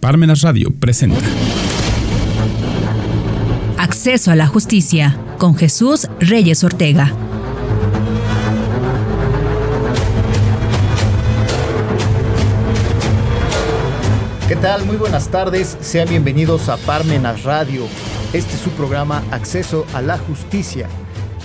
Parmenas Radio presenta. Acceso a la justicia con Jesús Reyes Ortega. ¿Qué tal? Muy buenas tardes. Sean bienvenidos a Parmenas Radio. Este es su programa Acceso a la Justicia.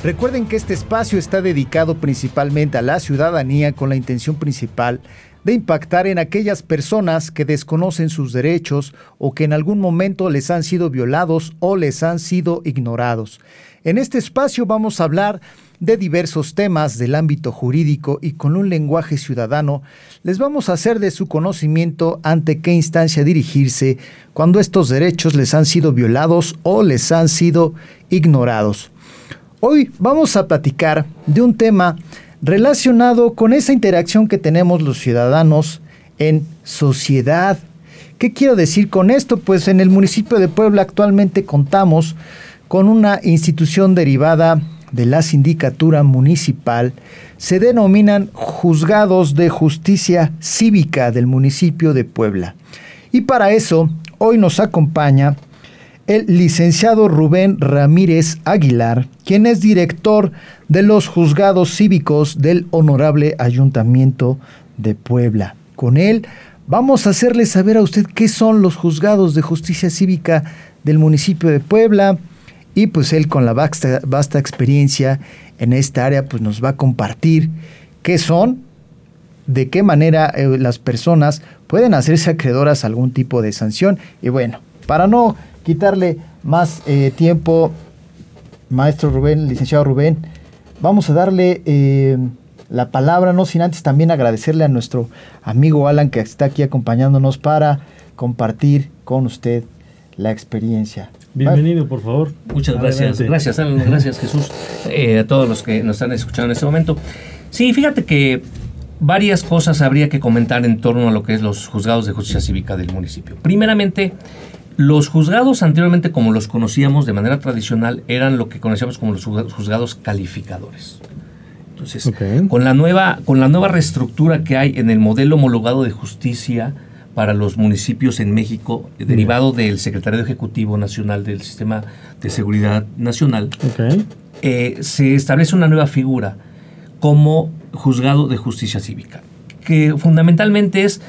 Recuerden que este espacio está dedicado principalmente a la ciudadanía con la intención principal de impactar en aquellas personas que desconocen sus derechos o que en algún momento les han sido violados o les han sido ignorados. En este espacio vamos a hablar de diversos temas del ámbito jurídico y con un lenguaje ciudadano les vamos a hacer de su conocimiento ante qué instancia dirigirse cuando estos derechos les han sido violados o les han sido ignorados. Hoy vamos a platicar de un tema relacionado con esa interacción que tenemos los ciudadanos en sociedad. ¿Qué quiero decir con esto? Pues en el municipio de Puebla actualmente contamos con una institución derivada de la sindicatura municipal. Se denominan juzgados de justicia cívica del municipio de Puebla. Y para eso, hoy nos acompaña el licenciado Rubén Ramírez Aguilar, quien es director de los juzgados cívicos del Honorable Ayuntamiento de Puebla. Con él vamos a hacerle saber a usted qué son los juzgados de justicia cívica del municipio de Puebla y pues él con la vasta, vasta experiencia en esta área pues nos va a compartir qué son, de qué manera eh, las personas pueden hacerse acreedoras a algún tipo de sanción y bueno, para no quitarle más eh, tiempo, maestro Rubén, licenciado Rubén, vamos a darle eh, la palabra, no sin antes también agradecerle a nuestro amigo Alan que está aquí acompañándonos para compartir con usted la experiencia. Bienvenido, por favor. Muchas gracias. Gracias, Alan. Gracias, Jesús. Eh, a todos los que nos están escuchando en este momento. Sí, fíjate que varias cosas habría que comentar en torno a lo que es los juzgados de justicia cívica del municipio. Primeramente, los juzgados anteriormente, como los conocíamos de manera tradicional, eran lo que conocíamos como los juzgados calificadores. Entonces, con, la nueva, con la nueva reestructura que hay en el modelo homologado de justicia para los municipios en México, derivado del Secretario Ejecutivo Nacional del Sistema de Seguridad Nacional, eh, se establece una nueva figura como juzgado de justicia cívica, que fundamentalmente es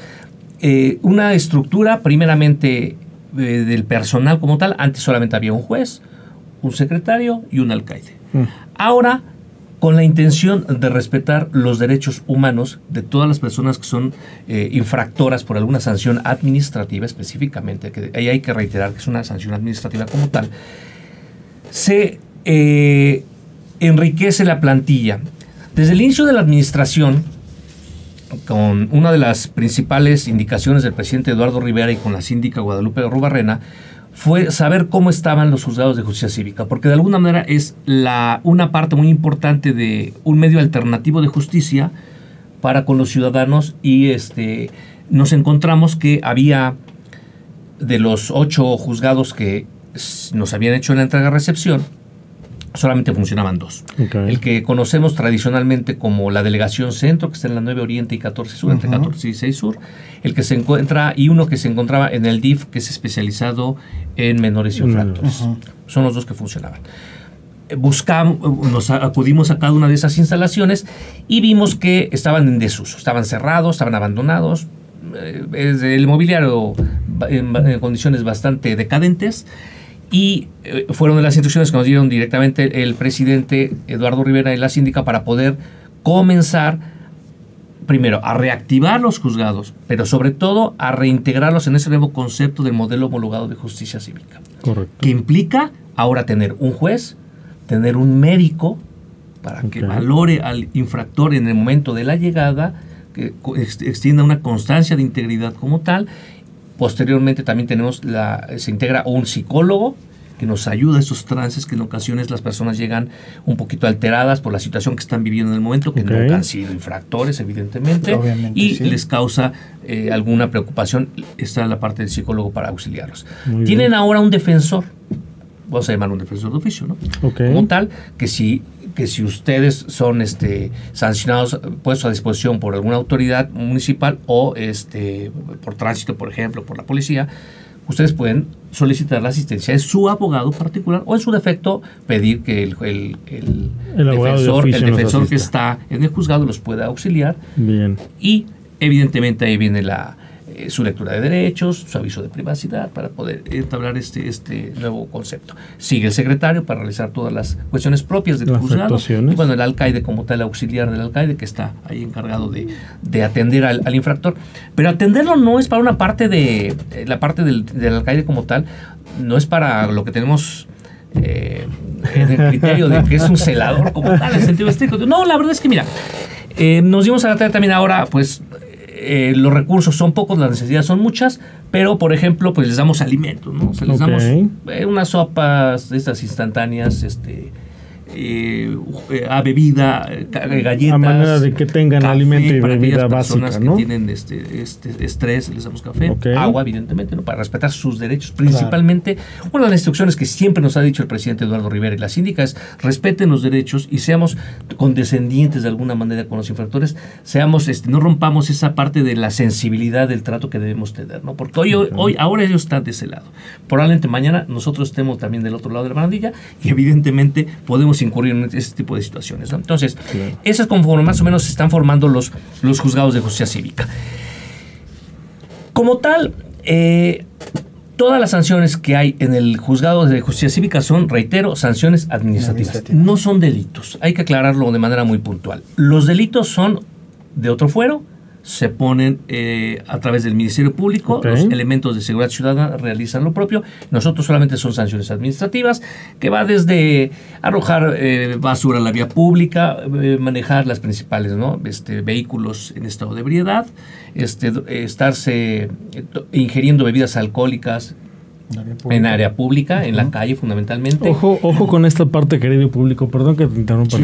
eh, una estructura primeramente eh, del personal como tal, antes solamente había un juez, un secretario y un alcaide. Mm. Ahora, con la intención de respetar los derechos humanos de todas las personas que son eh, infractoras por alguna sanción administrativa específicamente, que ahí hay que reiterar que es una sanción administrativa como tal, se eh, enriquece la plantilla. Desde el inicio de la administración, con una de las principales indicaciones del presidente Eduardo Rivera y con la síndica Guadalupe Rubarrena, fue saber cómo estaban los juzgados de justicia cívica, porque de alguna manera es la, una parte muy importante de un medio alternativo de justicia para con los ciudadanos y este, nos encontramos que había de los ocho juzgados que nos habían hecho la entrega-recepción, solamente funcionaban dos. El que conocemos tradicionalmente como la Delegación Centro, que está en la 9 Oriente y 14 Sur, entre 14 y 6 Sur, el que se encuentra, y uno que se encontraba en el DIF, que es especializado en menores infractores. Son los dos que funcionaban. Eh, buscamos, nos acudimos a cada una de esas instalaciones y vimos que estaban en desuso, estaban cerrados, estaban abandonados, eh, el mobiliario en condiciones bastante decadentes y eh, fueron de las instrucciones que nos dieron directamente el presidente Eduardo Rivera y la síndica para poder comenzar primero a reactivar los juzgados, pero sobre todo a reintegrarlos en ese nuevo concepto del modelo homologado de justicia cívica. Correcto. Que implica ahora tener un juez, tener un médico para que valore al infractor en el momento de la llegada, que extienda una constancia de integridad como tal Posteriormente también tenemos la, se integra un psicólogo que nos ayuda a esos trances que en ocasiones las personas llegan un poquito alteradas por la situación que están viviendo en el momento, que no han sido infractores, evidentemente, y les causa eh, alguna preocupación. Está la parte del psicólogo para auxiliarlos. Tienen ahora un defensor, vamos a llamar un defensor de oficio, ¿no? Como tal, que si que si ustedes son este, sancionados, puestos a disposición por alguna autoridad municipal o este, por tránsito, por ejemplo, por la policía, ustedes pueden solicitar la asistencia de su abogado particular o en su defecto pedir que el, el, el, defensor, el defensor que está en el juzgado los pueda auxiliar. Bien. Y evidentemente ahí viene la, eh, su lectura de derechos, su aviso de privacidad para poder entablar este, este nuevo concepto. Sigue el secretario para realizar todas las cuestiones propias del juzgado. Y bueno, el alcaide como tal, auxiliar del alcaide que está ahí encargado de, de atender al, al, infractor. Pero atenderlo no es para una parte de, eh, la parte del, del alcaide como tal, no es para lo que tenemos eh, en el criterio de que es un celador como tal, en sentido estricto. No, la verdad es que mira, eh, nos dimos a la tarea también ahora, pues eh, los recursos son pocos, las necesidades son muchas, pero por ejemplo, pues les damos alimentos, ¿no? O sea, les damos eh, unas sopas de estas instantáneas, este, eh, a bebida, galletas. A manera de que tengan alimento y bebida básica, ¿no? que tienen este, este estrés, les damos café, agua, evidentemente, ¿no? para respetar sus derechos. Principalmente, una de las instrucciones que siempre nos ha dicho el presidente Eduardo Rivera y la síndica es respeten los derechos y seamos condescendientes de alguna manera con los infractores, seamos, este, no rompamos esa parte de la sensibilidad del trato que debemos tener, ¿no? Porque hoy, hoy, ahora ellos están de ese lado. Probablemente mañana nosotros estemos también del otro lado de la barandilla y evidentemente podemos incurrir en ese tipo de situaciones. Entonces, eso es como más o menos se están formando los, los juzgados de justicia cívica. Como tal, eh, todas las sanciones que hay en el juzgado de justicia cívica son, reitero, sanciones administrativas. No son delitos. Hay que aclararlo de manera muy puntual. Los delitos son de otro fuero, se ponen eh, a través del Ministerio Público, los elementos de seguridad ciudadana realizan lo propio, nosotros solamente son sanciones administrativas, que va desde arrojar eh, basura a la vía pública, eh, manejar las principales ¿no? este, vehículos en estado de ebriedad, este, estarse ingiriendo bebidas alcohólicas en área pública, en la calle fundamentalmente. Ojo, ojo con esta parte, querido público, perdón que te interrumpa,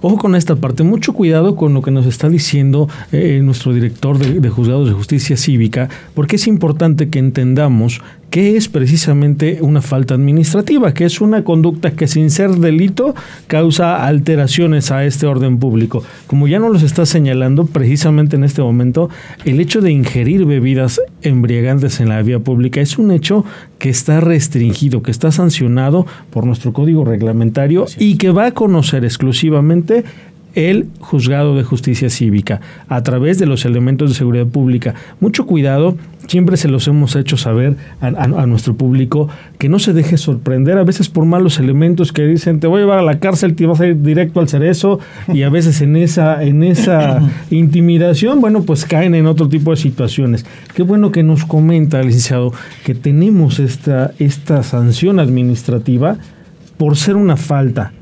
Ojo con esta parte, mucho cuidado con lo que nos está diciendo eh, nuestro director de, de juzgados de justicia cívica, porque es importante que entendamos que es precisamente una falta administrativa, que es una conducta que sin ser delito causa alteraciones a este orden público. Como ya nos los está señalando precisamente en este momento, el hecho de ingerir bebidas embriagantes en la vía pública es un hecho que está restringido, que está sancionado por nuestro código reglamentario y que va a conocer exclusivamente el juzgado de justicia cívica a través de los elementos de seguridad pública. Mucho cuidado, siempre se los hemos hecho saber a, nuestro público que no se deje sorprender a veces por malos elementos que dicen te voy a llevar a la cárcel, te vas a ir directo al cerezo y a veces en esa, en esa intimidación, bueno, pues caen en otro tipo de situaciones. Qué bueno que nos comenta, licenciado, que tenemos esta, esta sanción administrativa por ser una falta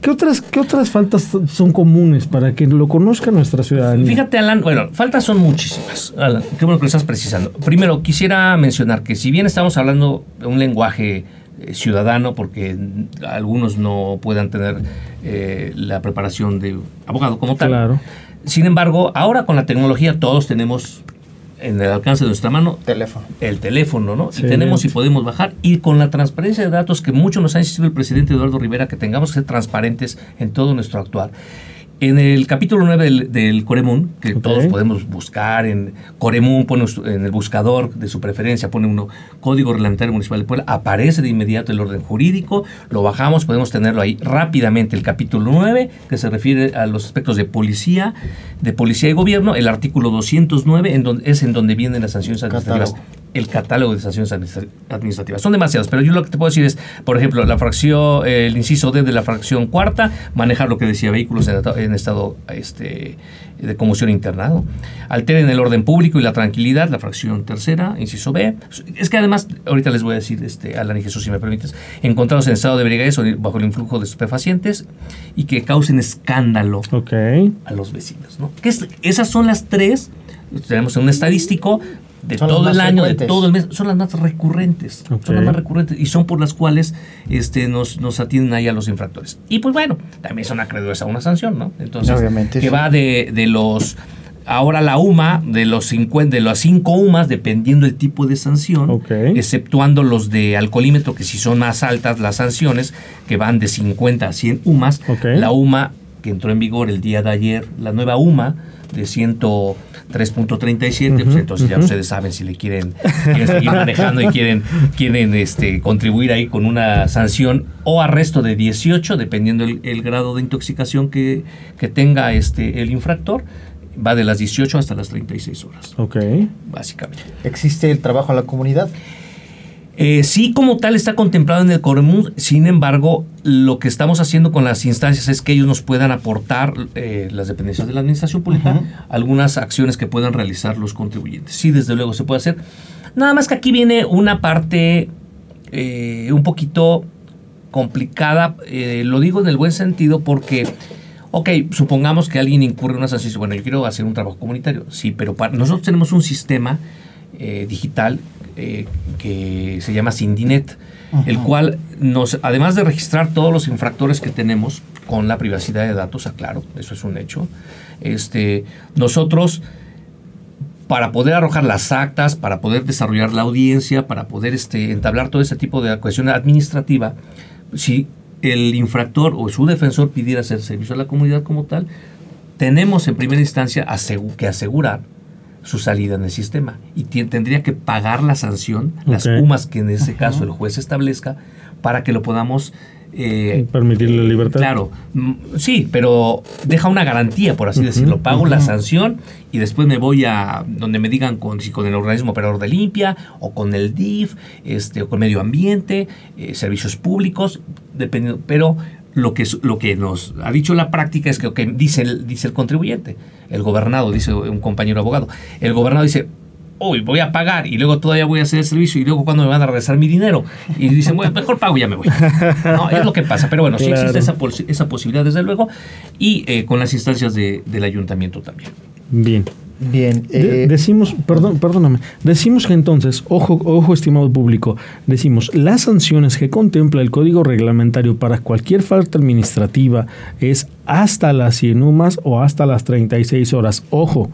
¿Qué otras, ¿Qué otras faltas son comunes para que lo conozca nuestra ciudadanía? Fíjate, Alan, bueno, faltas son muchísimas. Alan, qué bueno que lo estás precisando. Primero, quisiera mencionar que si bien estamos hablando de un lenguaje eh, ciudadano, porque algunos no puedan tener eh, la preparación de abogado como tal. Claro. Sin embargo, ahora con la tecnología todos tenemos en el alcance de nuestra mano teléfono. el teléfono, ¿no? Y tenemos y podemos bajar. Y con la transparencia de datos que mucho nos ha insistido el presidente Eduardo Rivera, que tengamos que ser transparentes en todo nuestro actuar. En el capítulo 9 del, del Coremun, que todos podemos buscar en Coremun, pone en el buscador de su preferencia, pone uno Código Reglamentario Municipal de Puebla, aparece de inmediato el orden jurídico, lo bajamos, podemos tenerlo ahí rápidamente. El capítulo 9, que se refiere a los aspectos de policía, de policía y gobierno, el artículo 209, en donde, es en donde vienen las sanciones administrativas el catálogo de sanciones administrativas. Son demasiadas, pero yo lo que te puedo decir es, por ejemplo, la fracción, el inciso D de la fracción cuarta, manejar lo que decía vehículos en, estado este, de conmoción interna. Alteren el orden público y la tranquilidad, la fracción tercera, inciso B. Es que además, ahorita les voy a decir, este, Alan y Jesús, si me permites, encontrados en estado de brigadez o bajo el influjo de estupefacientes y que causen escándalo a los vecinos. ¿no? Que esas son las tres tenemos un estadístico de todo el año, de todo el mes, son las más recurrentes. Son las más recurrentes y son por las cuales este, nos, nos atienden ahí a los infractores. Y pues bueno, también son acreedores a una sanción, ¿no? Entonces, que va de, de los ahora la UMA, de los 50, de las 5 UMAs, dependiendo del tipo de sanción, exceptuando los de alcoholímetro, que si son más altas las sanciones, que van de 50 a 100 UMAs, la UMA que entró en vigor el día de ayer, la nueva UMA de 103.37, pues entonces ya ustedes saben si le quieren, seguir manejando y quieren, quieren este, contribuir ahí con una sanción o arresto de 18, dependiendo el, grado de intoxicación que, que tenga este, el infractor va de las 18 hasta las 36 horas. Ok. Básicamente. ¿Existe el trabajo a la comunidad? Eh, sí, como tal, está contemplado en el Coremud. Sin embargo, lo que estamos haciendo con las instancias es que ellos nos puedan aportar, eh, las dependencias de la administración pública, algunas acciones que puedan realizar los contribuyentes. Sí, desde luego se puede hacer. Nada más que aquí viene una parte eh, un poquito complicada. lo digo en el buen sentido porque Ok, supongamos que alguien incurre en una sanción. Bueno, yo quiero hacer un trabajo comunitario. Sí, pero para, nosotros tenemos un sistema eh, digital eh, que se llama Sindinet, el cual nos, además de registrar todos los infractores que tenemos con la privacidad de datos, aclaro, eso es un hecho, este, nosotros para poder arrojar las actas, para poder desarrollar la audiencia, para poder este, entablar todo ese tipo de cuestión administrativa, si el infractor o su defensor pidiera hacer servicio a la comunidad como tal, tenemos en primera instancia que asegurar su salida en el sistema y tendría que pagar la sanción, las UMAS que en ese caso el juez establezca, para que lo podamos eh, Permitirle libertad. Claro, mm, sí, pero deja una garantía, por así decirlo. Pago la sanción y después me voy a donde me digan con, si con el organismo operador de limpia o con el DIF, este, o con medio ambiente, eh, servicios públicos, dependiendo. Pero lo que, lo que nos ha dicho la práctica es que okay, dice, el, dice el contribuyente, el gobernado, dice un compañero abogado, el gobernado dice, uy, voy a pagar y luego todavía voy a hacer el servicio y luego cuando me van a regresar mi dinero y dicen, bueno, mejor pago y ya me voy. No, es lo que pasa, pero bueno, sí existe esa, esa, posibilidad desde luego y eh, con las instancias de, del ayuntamiento también. Bien. Bien. Eh, decimos, perdón, perdóname, decimos que entonces, ojo, ojo, estimado público, decimos, las sanciones que contempla el código reglamentario para cualquier falta administrativa es hasta las 100 UMAS o hasta las 36 horas. Ojo,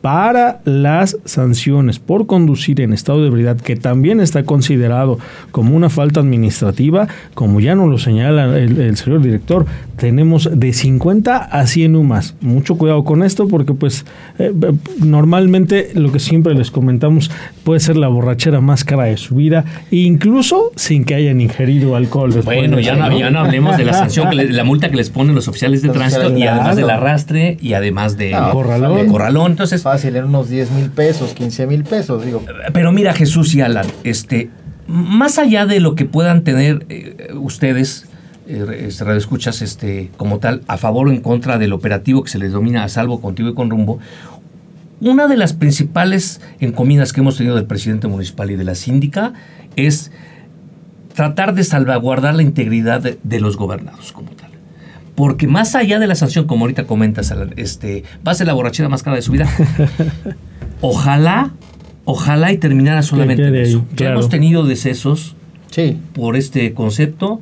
para las sanciones por conducir en estado de ebriedad, que también está considerado como una falta administrativa, como ya nos lo señala el, señor director, tenemos de 50 a 100 UMAS. Mucho cuidado con esto porque pues eh, normalmente lo que siempre les comentamos puede ser la borrachera más cara de su vida, incluso sin que hayan ingerido alcohol. Bueno, ya no, hablemos de la sanción, la multa que les ponen los oficiales de tránsito y además del arrastre y además de, corralón. corralón. Entonces, fácil, en unos 10 mil pesos, 15 mil pesos, digo. Pero mira, Jesús y Alan, este, más allá de lo que puedan tener eh, ustedes, eh, radioescuchas, este, como tal, a favor o en contra del operativo que se les domina a salvo contigo y con rumbo, una de las principales encomiendas que hemos tenido del presidente municipal y de la síndica es tratar de salvaguardar la integridad de los gobernados como tal. Porque más allá de la sanción, como ahorita comentas, este, va a ser la borrachera más cara de su vida. ojalá, ojalá y terminara solamente en eso. Ya hemos tenido decesos por este concepto.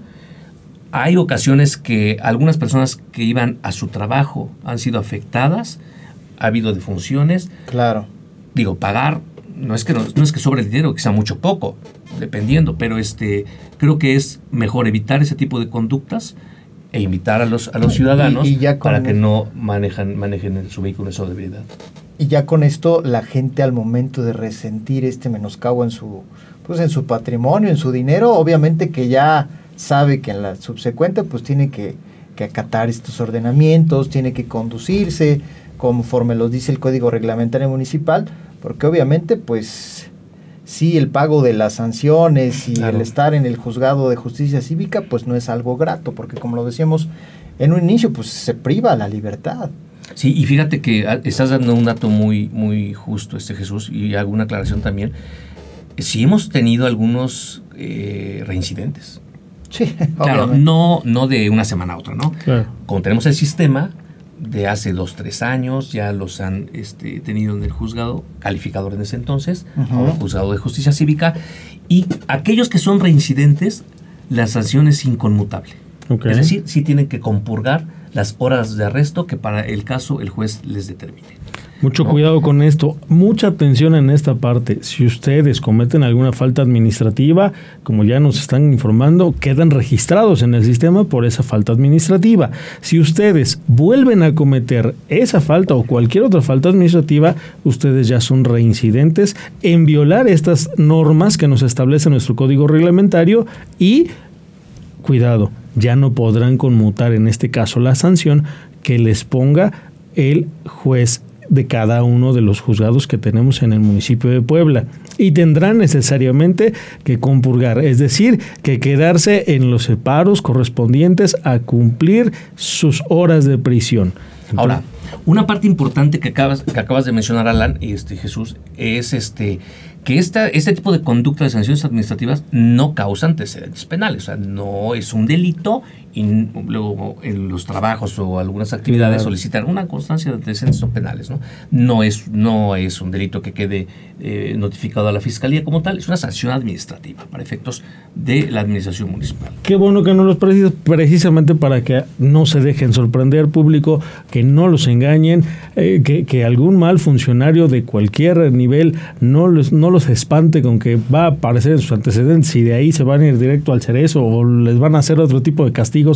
Hay ocasiones que algunas personas que iban a su trabajo han sido afectadas. Ha habido defunciones. Claro. Digo, pagar no es que no, es que sobre el dinero, que sea mucho poco, dependiendo, pero este creo que es mejor evitar ese tipo de conductas e invitar a los, a los ciudadanos para que no manejan, manejen su vehículo en debilidad. Y ya con esto la gente al momento de resentir este menoscabo en su, pues en su patrimonio, en su dinero, obviamente que ya sabe que en la subsecuente pues tiene que, que acatar estos ordenamientos, tiene que conducirse conforme los dice el Código Reglamentario Municipal, porque obviamente pues sí el pago de las sanciones y el estar en el juzgado de justicia cívica, pues no es algo grato, porque como lo decíamos en un inicio, pues se priva la libertad. Sí, y fíjate que ah, estás dando un dato muy, muy justo, este Jesús, y alguna aclaración también. Sí hemos tenido algunos eh, reincidentes. Sí, claro, no, no de una semana a otra, ¿no? Como tenemos el sistema, de hace dos, tres años, ya los han este, tenido en el juzgado calificador en ese entonces, ahora juzgado de justicia cívica, y aquellos que son reincidentes, la sanción es inconmutable. Es decir, sí tienen que compurgar las horas de arresto que para el caso el juez les determine. Mucho cuidado con esto, mucha atención en esta parte. Si ustedes cometen alguna falta administrativa, como ya nos están informando, quedan registrados en el sistema por esa falta administrativa. Si ustedes vuelven a cometer esa falta o cualquier otra falta administrativa, ustedes ya son reincidentes en violar estas normas que nos establece nuestro código reglamentario y, cuidado, ya no podrán conmutar en este caso la sanción que les ponga el juez de cada uno de los juzgados que tenemos en el municipio de Puebla y tendrán necesariamente que compurgar, es decir, que quedarse en los separos correspondientes a cumplir sus horas de prisión. Ahora, una parte importante que acabas, que acabas de mencionar, Alan, y este Jesús, es este que esta, este tipo de conducta de sanciones administrativas no causa antecedentes penales, o sea, no es un delito y luego en los trabajos o algunas actividades solicitar una constancia de antecedentes penales, ¿no? No es, no es un delito que quede eh, notificado a la fiscalía como tal, es una sanción administrativa para efectos de la administración municipal. Qué bueno que no los precisas, precisamente para que no se dejen sorprender público, que no los engañen, eh, que, que, algún mal funcionario de cualquier nivel no los, no los espante con que va a aparecer en sus antecedentes y de ahí se van a ir directo al cerezo o les van a hacer otro tipo de castigo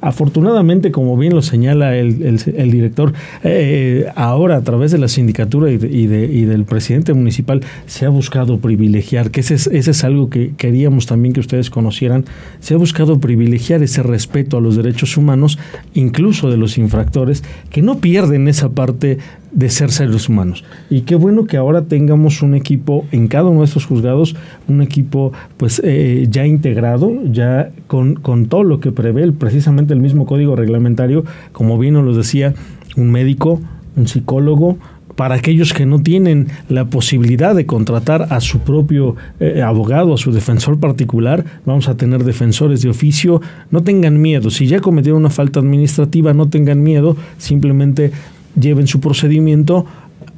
Afortunadamente, como bien lo señala el, director, eh, ahora a través de la sindicatura y, del presidente municipal se ha buscado privilegiar, que ese es, ese es algo que queríamos también que ustedes conocieran, se ha buscado privilegiar ese respeto a los derechos humanos, incluso de los infractores, que no pierden esa parte de ser seres humanos. Y qué bueno que ahora tengamos un equipo en cada uno de estos juzgados, un equipo pues eh, ya integrado, ya con, con, todo lo que prevé precisamente el mismo código reglamentario, como bien nos lo decía, un médico, un psicólogo, para aquellos que no tienen la posibilidad de contratar a su propio eh, abogado, a su defensor particular, vamos a tener defensores de oficio, no tengan miedo, si ya cometieron una falta administrativa, no tengan miedo, simplemente lleven su procedimiento,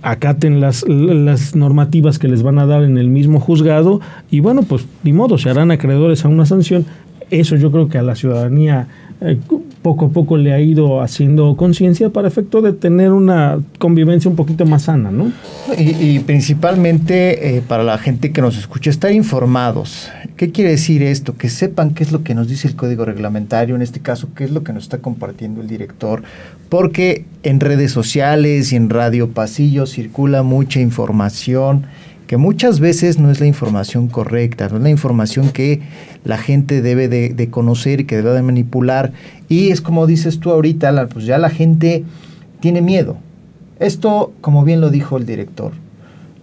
acaten las, las normativas que les van a dar en el mismo juzgado y bueno, pues ni modo, se harán acreedores a una sanción. Eso yo creo que a la ciudadanía eh, poco a poco le ha ido haciendo conciencia para efecto de tener una convivencia un poquito más sana, ¿no? Y, principalmente eh, para la gente que nos escucha, estar informados. ¿Qué quiere decir esto? Que sepan qué es lo que nos dice el código reglamentario, en este caso, qué es lo que nos está compartiendo el director, porque en redes sociales y en radio pasillo circula mucha información que muchas veces no es la información correcta, no es la información que la gente debe de, conocer y que debe de manipular. Y es como dices tú ahorita, pues ya la gente tiene miedo. Esto, como bien lo dijo el director,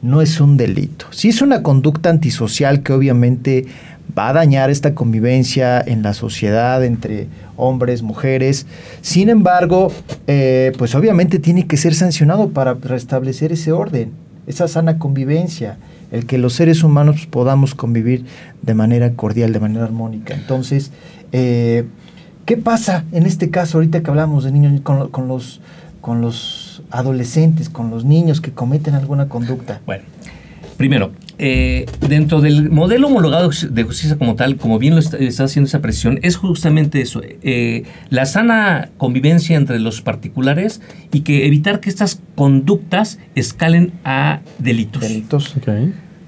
no es un delito. Sí es una conducta antisocial que obviamente va a dañar esta convivencia en la sociedad entre hombres, mujeres. Sin embargo, eh, pues obviamente tiene que ser sancionado para restablecer ese orden esa sana convivencia, el que los seres humanos podamos convivir de manera cordial, de manera armónica. Entonces, eh, ¿qué pasa en este caso, ahorita que hablamos de niños con, con, los, con los adolescentes, con los niños que cometen alguna conducta? Bueno, primero, eh, dentro del modelo homologado de justicia como tal, como bien lo está, haciendo esa presión, es justamente eso, eh, la sana convivencia entre los particulares y que evitar que estas conductas escalen a delitos. Delitos.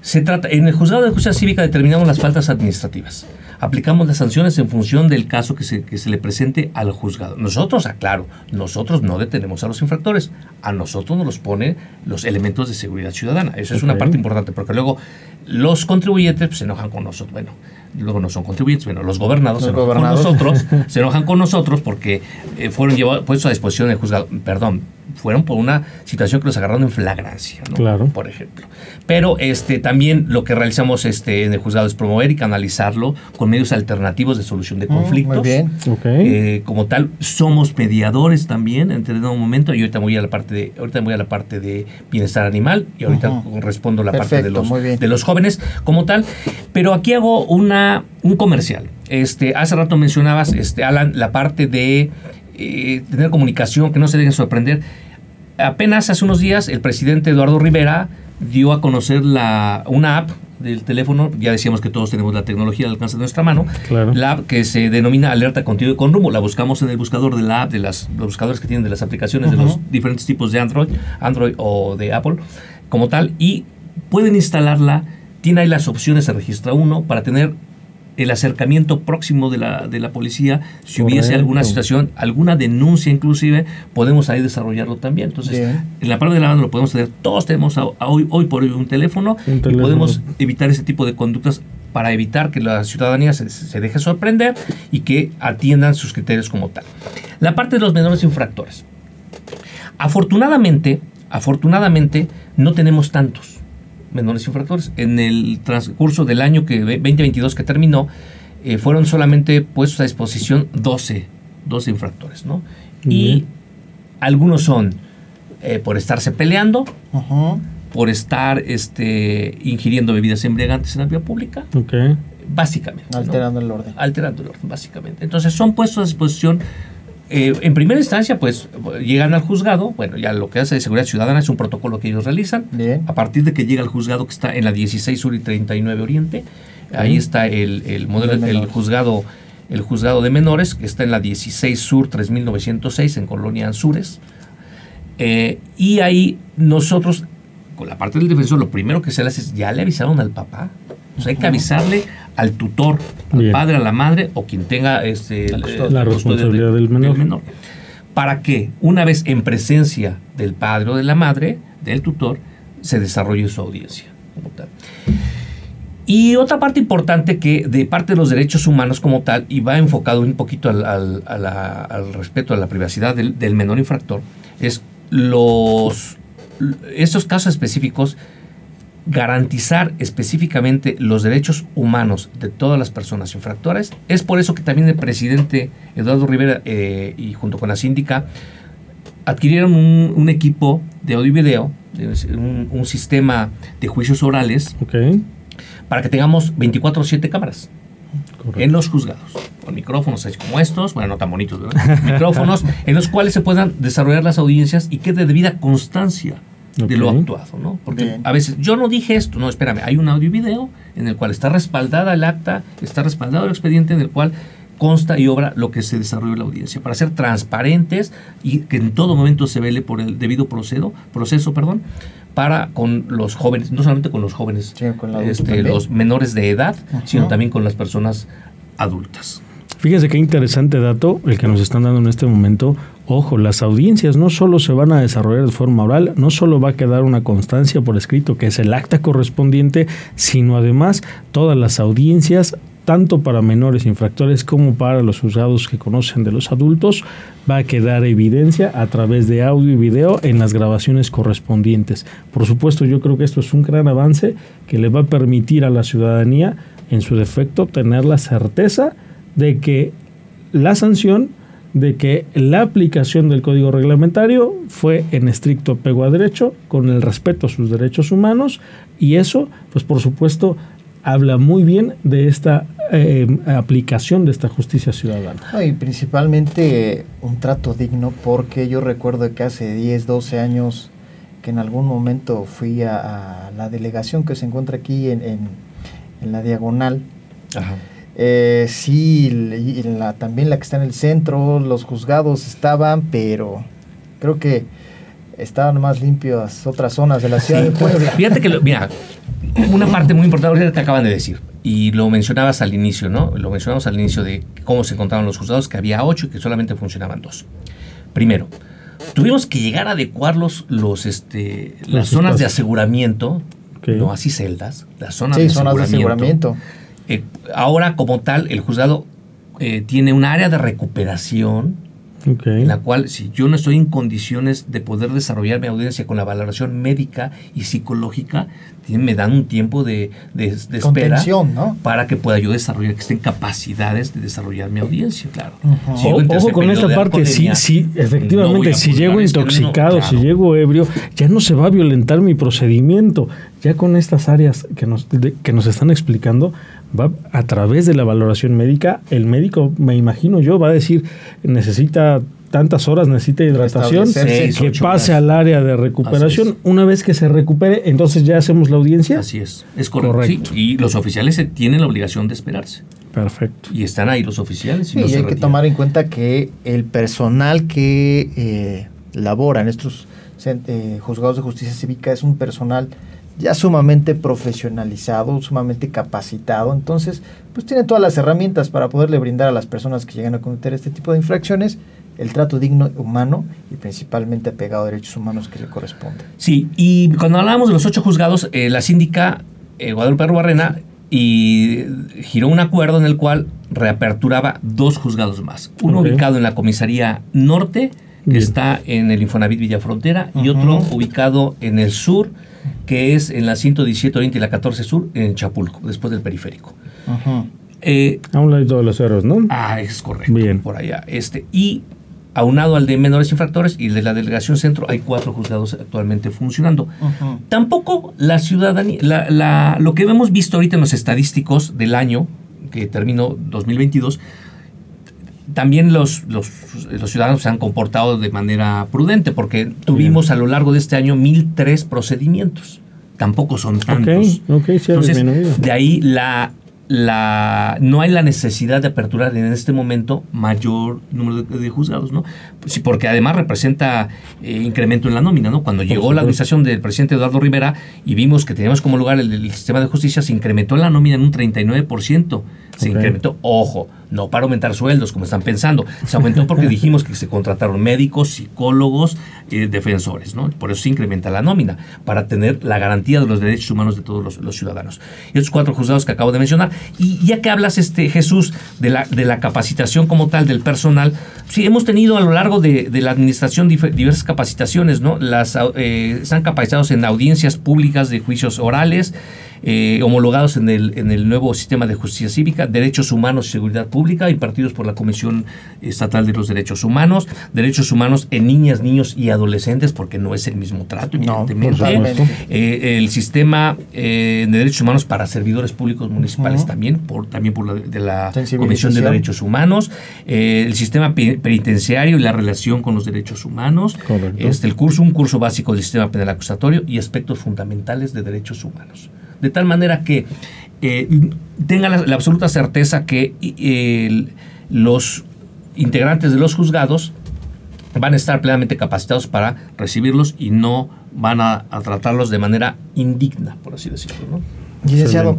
Se trata, en el juzgado de justicia cívica determinamos las faltas administrativas aplicamos las sanciones en función del caso que se, que se le presente al juzgado. Nosotros, aclaro, nosotros no detenemos a los infractores, a nosotros nos los pone los elementos de seguridad ciudadana. Eso es una parte importante, porque luego los contribuyentes pues, se enojan con nosotros. Bueno, luego no son contribuyentes, bueno, los gobernados se enojan con nosotros, se enojan con nosotros porque eh, fueron llevados, puestos a disposición del juzgado, perdón, fueron por una situación que los agarraron en flagrancia, ¿no? Claro. Por ejemplo. Pero este, también lo que realizamos este, en el juzgado es promover y canalizarlo con medios alternativos de solución de mm, conflictos. muy bien. Eh, como tal, somos mediadores también en determinado momento. Y ahorita voy a la parte de, ahorita voy a la parte de bienestar animal y ahorita respondo la parte de los, de los jóvenes como tal. Pero aquí hago una, un comercial. Este, hace rato mencionabas, este, Alan, la parte de eh, tener comunicación, que no se dejen sorprender. Apenas hace unos días el presidente Eduardo Rivera dio a conocer la, una app del teléfono, ya decíamos que todos tenemos la tecnología al alcance de nuestra mano, Claro. la app que se denomina alerta contigo y con rumbo, la buscamos en el buscador de la app, de las, los buscadores que tienen de las aplicaciones de los diferentes tipos de Android, Android o de Apple, como tal, y pueden instalarla, tiene ahí las opciones, se registra uno, para tener el acercamiento próximo de la, de la policía, si hubiese alguna situación, alguna denuncia inclusive, podemos ahí desarrollarlo también. Entonces, Bien. en la parte de la mano lo podemos tener, todos tenemos a- a hoy, hoy por hoy un teléfono Un y podemos evitar ese tipo de conductas para evitar que la ciudadanía se, se deje sorprender y que atiendan sus criterios como tal. La parte de los menores infractores. Afortunadamente, afortunadamente no tenemos tantos menores infractores. En el transcurso del año que 2022 que terminó, eh, fueron solamente puestos a disposición 12, 12 infractores, ¿no? Y algunos son eh, por estarse peleando, por estar este, ingiriendo bebidas embriagantes en la vía pública, Ok. básicamente. ¿no? Alterando el orden. Alterando el orden, básicamente. Entonces son puestos a disposición. Eh, en primera instancia, pues llegan al juzgado. Bueno, ya lo que hace de seguridad ciudadana es un protocolo que ellos realizan. Bien. A partir de que llega al juzgado que está en la 16 Sur y 39 Oriente, ahí está el, el modelo, De el juzgado, el juzgado de menores, que está en la 16 Sur 3906 en Colonia Anzures. Eh, y ahí nosotros, con la parte del defensor, lo primero que se le hace es, ya le avisaron al papá. O sea, hay que avisarle al tutor, al Bien. padre, a la madre o quien tenga este, custodia. La responsabilidad del menor. Para que, una vez en presencia del padre o de la madre, del tutor, se desarrolle su audiencia. como tal. Y otra parte importante que de parte de los derechos humanos como tal, y va enfocado un poquito al, al- a la- al respeto a la privacidad del, del menor infractor, es los estos casos específicos garantizar específicamente los derechos humanos de todas las personas infractoras. Es por eso que también el presidente Eduardo Rivera eh, y junto con la síndica adquirieron un, un equipo de audio y video, un, un sistema de juicios orales para que tengamos 24/7 cámaras Correcto. en los juzgados, con micrófonos así como estos, bueno, no tan bonitos, ¿verdad? micrófonos en los cuales se puedan desarrollar las audiencias y quede debida constancia de lo actuado, ¿no? Porque Bien. a veces yo no dije esto, no, espérame, hay un audio y video en el cual está respaldada el acta, está respaldado el expediente en el cual consta y obra lo que se desarrolló en la audiencia, para ser transparentes y que en todo momento se vele por el debido proceso, proceso, perdón, para con los jóvenes, no solamente con los jóvenes, Sí, con este, los menores de edad, Ajá. sino también con las personas adultas. Fíjese qué interesante dato el que nos están dando en este momento. Ojo, las audiencias no solo se van a desarrollar de forma oral, no solo va a quedar una constancia por escrito, que es el acta correspondiente, sino además todas las audiencias, tanto para menores infractores como para los juzgados que conocen de los adultos, va a quedar evidencia a través de audio y video en las grabaciones correspondientes. Por supuesto, yo creo que esto es un gran avance que le va a permitir a la ciudadanía, en su defecto, tener la certeza de que la sanción, de que la aplicación del código reglamentario fue en estricto apego a derecho, con el respeto a sus derechos humanos, y eso, pues por supuesto, habla muy bien de esta eh, aplicación de esta justicia ciudadana. No, y principalmente eh, un trato digno porque yo recuerdo que hace 10, 12 años que en algún momento fui a, a la delegación que se encuentra aquí en, en- en la diagonal. Eh, sí, y la, también la que está en el centro, los juzgados estaban, pero creo que estaban más limpias otras zonas de la ciudad de Puebla. Fíjate que, lo- mira, una parte muy importante ahorita te acaban de decir, y lo mencionabas al inicio, ¿no? Lo mencionamos al inicio de cómo se encontraban los juzgados, que había ocho y que solamente funcionaban dos. Primero, tuvimos que llegar a adecuar los, los, este, las zonas de aseguramiento, no así celdas, las zonas, Sí, de, zonas de aseguramiento. Eh, ahora, como tal, el juzgado eh, tiene un área de recuperación Ok. en la cual si yo no estoy en condiciones de poder desarrollar mi audiencia con la valoración médica y psicológica, me dan un tiempo de, de- de espera ¿no? para que pueda yo desarrollar, que estén capacidades de desarrollar mi audiencia, claro. Si Ojo con esta parte, sí, sí, efectivamente, si llego no, intoxicado, si llego ebrio, ya no se va a violentar mi procedimiento. Ya con estas áreas que nos, de- que nos están explicando, va a través de la valoración médica, el médico, me imagino yo, va a decir, necesita tantas horas necesita hidratación, que pase al área de recuperación. Una vez que se recupere, entonces ya hacemos la audiencia. Así es, es correcto. y los oficiales tienen la obligación de esperarse. Perfecto. Y están ahí los oficiales. Y, y hay que tomar en cuenta que el personal que eh, labora en estos eh, juzgados de justicia cívica es un personal ya sumamente profesionalizado, sumamente capacitado, entonces pues tiene todas las herramientas para poderle brindar a las personas que llegan a cometer este tipo de infracciones el trato digno, humano y principalmente apegado a derechos humanos que le corresponde. Sí, y cuando hablábamos de los ocho juzgados, eh, la síndica eh, Guadalupe Barrena y giró un acuerdo en el cual reaperturaba dos juzgados más. Uno ubicado en la comisaría norte, que está en el Infonavit Villa Frontera, y otro ubicado en el sur, que es en la 117 Oriente y la 14 Sur, en Chapulco, después del periférico. Eh, a un lado de los cerros, ¿no? Ah, es correcto. Bien. Por allá. Este, y aunado al de menores infractores y el de la delegación centro, hay cuatro juzgados actualmente funcionando. Tampoco la ciudadanía, la, lo que hemos visto ahorita en los estadísticos del año, que terminó 2022, también los, los, ciudadanos se han comportado de manera prudente, porque tuvimos a lo largo de este año 1.003 procedimientos. Tampoco son tantos. Entonces, de ahí la la, no hay la necesidad de aperturar en este momento mayor número de, juzgados, ¿no? Sí, porque además representa eh, incremento en la nómina, ¿no? Cuando llegó la administración del presidente Eduardo Rivera y vimos que teníamos como lugar el, sistema de justicia, se incrementó la nómina en un 39%. Se incrementó, ojo, no para aumentar sueldos, como están pensando. Se aumentó porque dijimos que se contrataron médicos, psicólogos, eh, defensores, ¿no? Por eso se incrementa la nómina, para tener la garantía de los derechos humanos de todos los, ciudadanos. Y estos cuatro juzgados que acabo de mencionar. Y ya que hablas, este, Jesús, de la, de la capacitación como tal del personal, sí, hemos tenido a lo largo de, la administración diversas capacitaciones, ¿no? Las, eh, están capacitados en audiencias públicas de juicios orales, eh, homologados en el, en el nuevo sistema de justicia cívica, derechos humanos y seguridad pública, impartidos por la Comisión Estatal de los Derechos Humanos, derechos humanos en niñas, niños y adolescentes, porque no es el mismo trato, evidentemente. Eh, el sistema eh, de derechos humanos para servidores públicos municipales también, por, también por la, de la Comisión de Derechos Humanos, el sistema penitenciario y la relación con los derechos humanos, este, el curso, un curso básico del sistema penal acusatorio y aspectos fundamentales de derechos humanos de tal manera que eh, tenga la, absoluta certeza que los integrantes de los juzgados van a estar plenamente capacitados para recibirlos y no van a, tratarlos de manera indigna, por así decirlo. ¿no? Licenciado,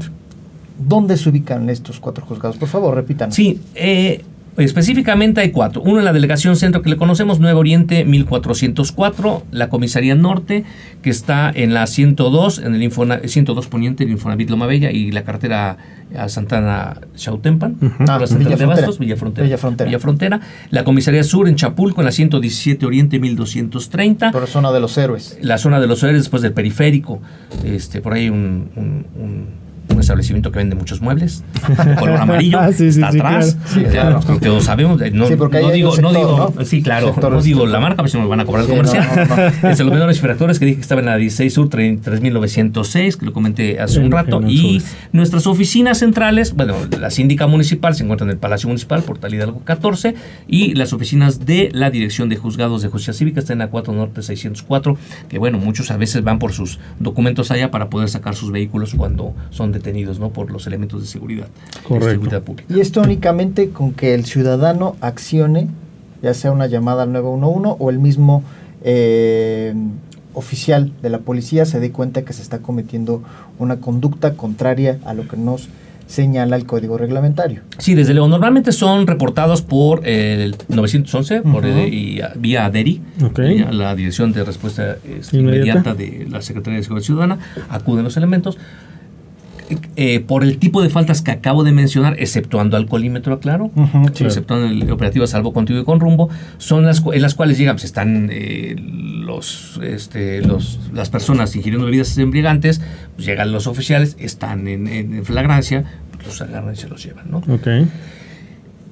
¿dónde se ubican estos cuatro juzgados? Por favor, repitan. Sí, eh, Específicamente hay cuatro. Uno en la delegación centro que le conocemos, Nuevo Oriente 1404, la comisaría norte que está en la 102, en el 102 poniente, el Infonavit Loma Bella y la cartera a Santana Chautempan, ah, Villa, de Bastos, Villa, Frontera, Villa, Frontera. La comisaría sur en Chapulco en la 117 Oriente 1230. Por la zona de los héroes. La zona de los héroes después del periférico. Este, por ahí un un establecimiento que vende muchos muebles, de color amarillo, ah, está atrás, claro. todos sabemos, no, no digo, no digo, sí, claro, no digo la marca, pues no me van a cobrar el comercial. es el menores infractores que dije que estaba en la 16 Sur 3906, que lo comenté hace un rato, y nuestras oficinas centrales, bueno, la síndica municipal se encuentra en el Palacio Municipal, Portal Hidalgo 14, y las oficinas de la Dirección de Juzgados de Justicia Cívica están en la 4 Norte 604, que bueno, muchos a veces van por sus documentos allá para poder sacar sus vehículos cuando son detenidos ¿no? por los elementos de seguridad, Correcto. pública. Y esto únicamente con que el ciudadano accione, ya sea una llamada al 911 o el mismo eh, oficial de la policía se dé cuenta que se está cometiendo una conducta contraria a lo que nos señala el código reglamentario. Sí, desde luego. Normalmente son reportados por el 911, por y, vía ADERI, la Dirección de Respuesta este, Inmediata de la Secretaría de Seguridad Ciudadana. Acuden los elementos. Eh, por el tipo de faltas que acabo de mencionar, exceptuando alcoholímetro, claro, exceptuando el operativo salvo contigo y con rumbo, son las en las cuales llegan, pues están eh, los, este, los, las personas ingiriendo bebidas embriagantes, pues llegan los oficiales, están en, flagrancia, pues los agarran y se los llevan, ¿no?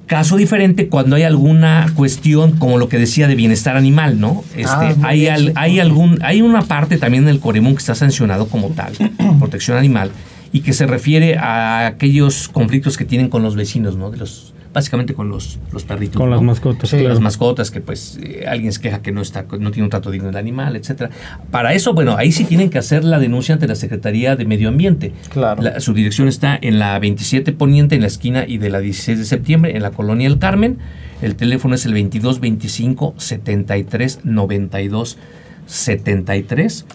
Caso diferente cuando hay alguna cuestión como lo que decía de bienestar animal, ¿no? Este, ah, hay, hay, algún, hay una parte también en el Coremón que está sancionado como tal, protección animal, y que se refiere a aquellos conflictos que tienen con los vecinos, ¿no? De los, básicamente con los, los perritos. Con las mascotas. Sí, las mascotas, que pues eh, alguien se queja que no, está, no tiene un trato digno del animal, etcétera. Para eso, bueno, ahí sí tienen que hacer la denuncia ante la Secretaría de Medio Ambiente. Claro. su dirección está en la 27 Poniente, en la esquina y de la 16 de septiembre, en la colonia El Carmen. El teléfono es el 22 25 73 92 73.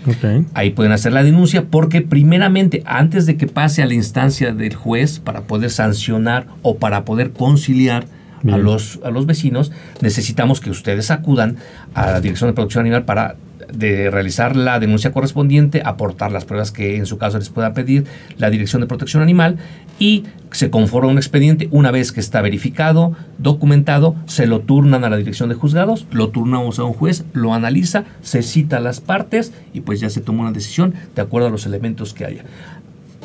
Ahí pueden hacer la denuncia porque primeramente, antes de que pase a la instancia del juez para poder sancionar o para poder conciliar a los, a los vecinos, necesitamos que ustedes acudan a la Dirección de Producción Animal para de realizar la denuncia correspondiente, aportar las pruebas que en su caso les pueda pedir la Dirección de Protección Animal y se conforma un expediente. Una vez que está verificado, documentado, se lo turnan a la Dirección de Juzgados, lo turnamos a un juez, lo analiza, se cita las partes y pues ya se toma una decisión de acuerdo a los elementos que haya.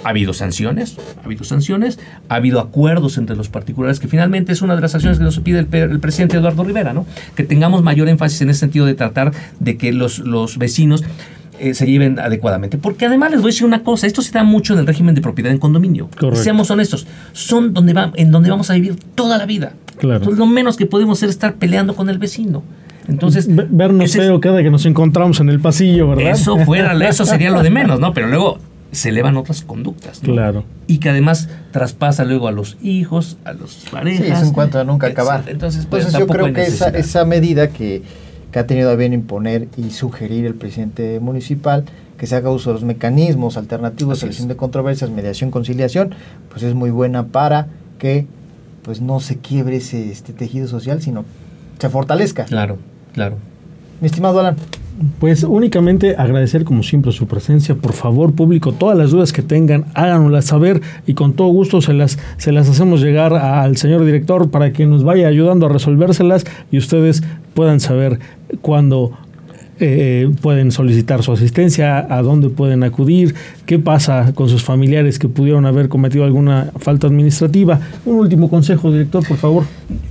Ha habido sanciones, ha habido sanciones, ha habido acuerdos entre los particulares, que finalmente es una de las acciones que nos pide el, presidente Eduardo Rivera, ¿no? Que tengamos mayor énfasis en ese sentido de tratar de que los, los vecinos eh, se lleven adecuadamente. Porque además les voy a decir una cosa, esto se da mucho en el régimen de propiedad en condominio. Seamos honestos, son donde va, en donde vamos a vivir toda la vida. Claro. lo menos que podemos hacer es estar peleando con el vecino. Entonces, vernos feo cada que nos encontramos en el pasillo, ¿verdad? Eso fuera, eso sería lo de menos, ¿no? Pero luego se elevan otras conductas. Claro. Y que además traspasa luego a los hijos, a los parejas. Sí, es en cuanto a nunca acabar. Entonces, pues, yo creo que esa, esa, medida que, que, ha tenido a bien imponer y sugerir el presidente municipal, que se haga uso de los mecanismos alternativos, solución de controversias, mediación, conciliación, pues es muy buena para que pues no se quiebre ese este tejido social, sino se fortalezca. Claro, claro. Mi estimado Alan. Pues únicamente agradecer como siempre su presencia. Por favor, público, todas las dudas que tengan, háganoslas saber y con todo gusto se las, se las hacemos llegar al señor director para que nos vaya ayudando a resolvérselas y ustedes puedan saber cuándo eh, pueden solicitar su asistencia, a dónde pueden acudir, qué pasa con sus familiares que pudieron haber cometido alguna falta administrativa. Un último consejo, director, por favor.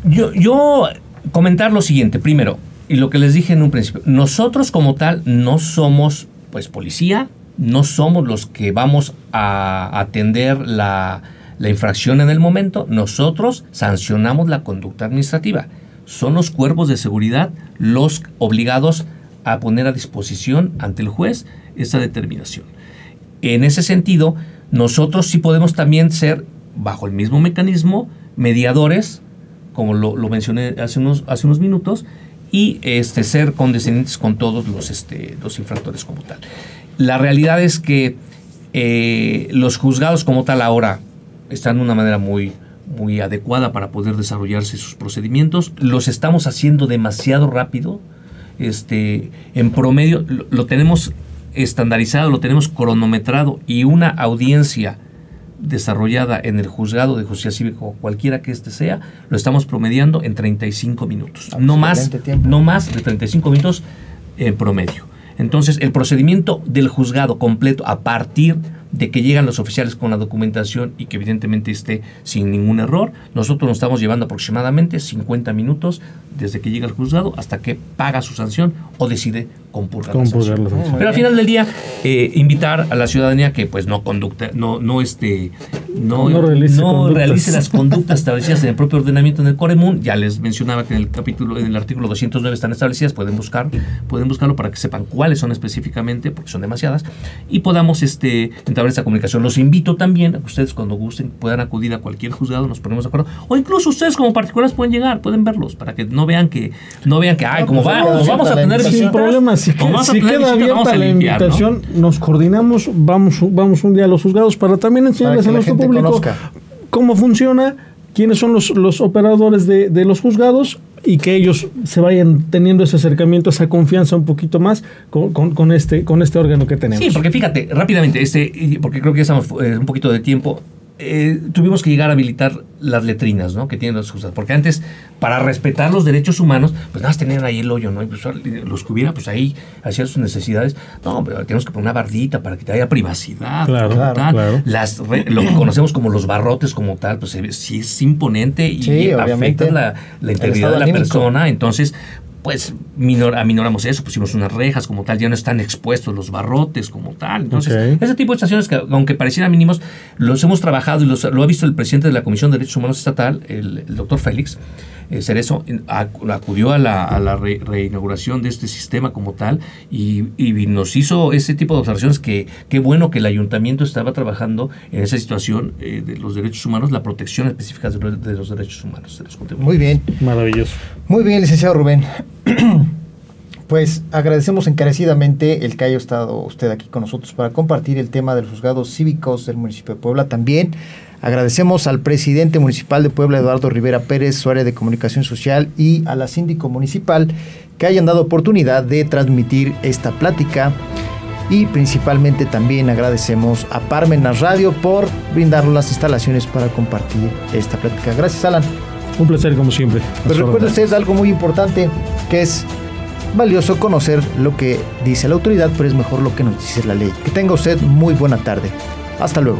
Yo, yo comentar lo siguiente. Primero, y lo que les dije en un principio, nosotros como tal no somos pues policía, no somos los que vamos a atender la, la infracción en el momento, nosotros sancionamos la conducta administrativa. Son los cuerpos de seguridad los obligados a poner a disposición ante el juez esa determinación. En ese sentido, nosotros sí podemos también ser, bajo el mismo mecanismo, mediadores, como lo, mencioné hace unos, hace unos minutos, y este, ser condescendientes con todos los, este, los infractores como tal. La realidad es que eh, los juzgados como tal ahora están de una manera muy, muy adecuada para poder desarrollarse sus procedimientos. Los estamos haciendo demasiado rápido. Este, en promedio lo tenemos estandarizado, lo tenemos cronometrado y una audiencia desarrollada en el juzgado de justicia cívica cualquiera que este sea, lo estamos promediando en 35 minutos. No más, no más de 35 minutos en promedio. Entonces, el procedimiento del juzgado completo a partir de que llegan los oficiales con la documentación y que evidentemente esté sin ningún error, nosotros nos estamos llevando aproximadamente 50 minutos desde que llega al juzgado hasta que paga su sanción o decide compurgar, la sanción. Pero al final del día, eh, invitar a la ciudadanía que pues no conducta, no, no este, no, realice, las conductas establecidas en el propio ordenamiento en el Coremún. Ya les mencionaba que en el capítulo, en el artículo 209 están establecidas, pueden buscar, pueden buscarlo para que sepan cuáles son específicamente, porque son demasiadas, y podamos este, entablar esta comunicación. Los invito también a que ustedes cuando gusten puedan acudir a cualquier juzgado, nos ponemos de acuerdo, o incluso ustedes como particulares pueden llegar, pueden verlos, para que no vean que, no vean que, ay, como va, vamos a tener sin problemas, si, queda abierta la invitación, nos coordinamos, vamos, vamos un día a los juzgados para también enseñarles a nuestro público cómo funciona, quiénes son los, los operadores de, de los juzgados y que ellos se vayan teniendo ese acercamiento, esa confianza un poquito más con, con, este, con este órgano que tenemos. Sí, porque fíjate, rápidamente, este, porque creo que ya estamos eh, un poquito de tiempo. Eh, tuvimos que llegar a habilitar las letrinas ¿no? que tienen los juzgados. Porque antes, para respetar los derechos humanos, pues nada más tenían ahí el hoyo, ¿no? Y pues, los que hubiera, pues ahí hacían sus necesidades. No, pero tenemos que poner una bardita para que haya privacidad. Claro, claro. Las, lo que conocemos como los barrotes como tal, pues sí es imponente y afecta la, la integridad de la persona. Entonces, pues minor, aminoramos eso, pusimos unas rejas como tal, ya no están expuestos los barrotes como tal. Entonces, ese tipo de estaciones que aunque parecieran mínimos, los hemos trabajado y lo ha visto el presidente de la Comisión de Derechos Humanos Estatal, el, el doctor Félix, eh, Cerezo acudió a la, reinauguración de este sistema como tal y, nos hizo ese tipo de observaciones que qué bueno que el ayuntamiento estaba trabajando en esa situación eh, de los derechos humanos, la protección específica de, los derechos humanos. Muy bien. Maravilloso. Muy bien, licenciado Rubén. Pues agradecemos encarecidamente el que haya estado usted aquí con nosotros para compartir el tema de los juzgados cívicos del municipio de Puebla. También Agradecemos al presidente municipal de Puebla, Eduardo Rivera Pérez, su área de comunicación social, y a la síndico municipal que hayan dado oportunidad de transmitir esta plática. Y principalmente también agradecemos a Parmenas Radio por brindarnos las instalaciones para compartir esta plática. Gracias, Alan. Un placer, como siempre. Pero recuerden ustedes algo muy importante, que es valioso conocer lo que dice la autoridad, pero es mejor lo que nos dice la ley. Que tenga usted muy buena tarde. Hasta luego.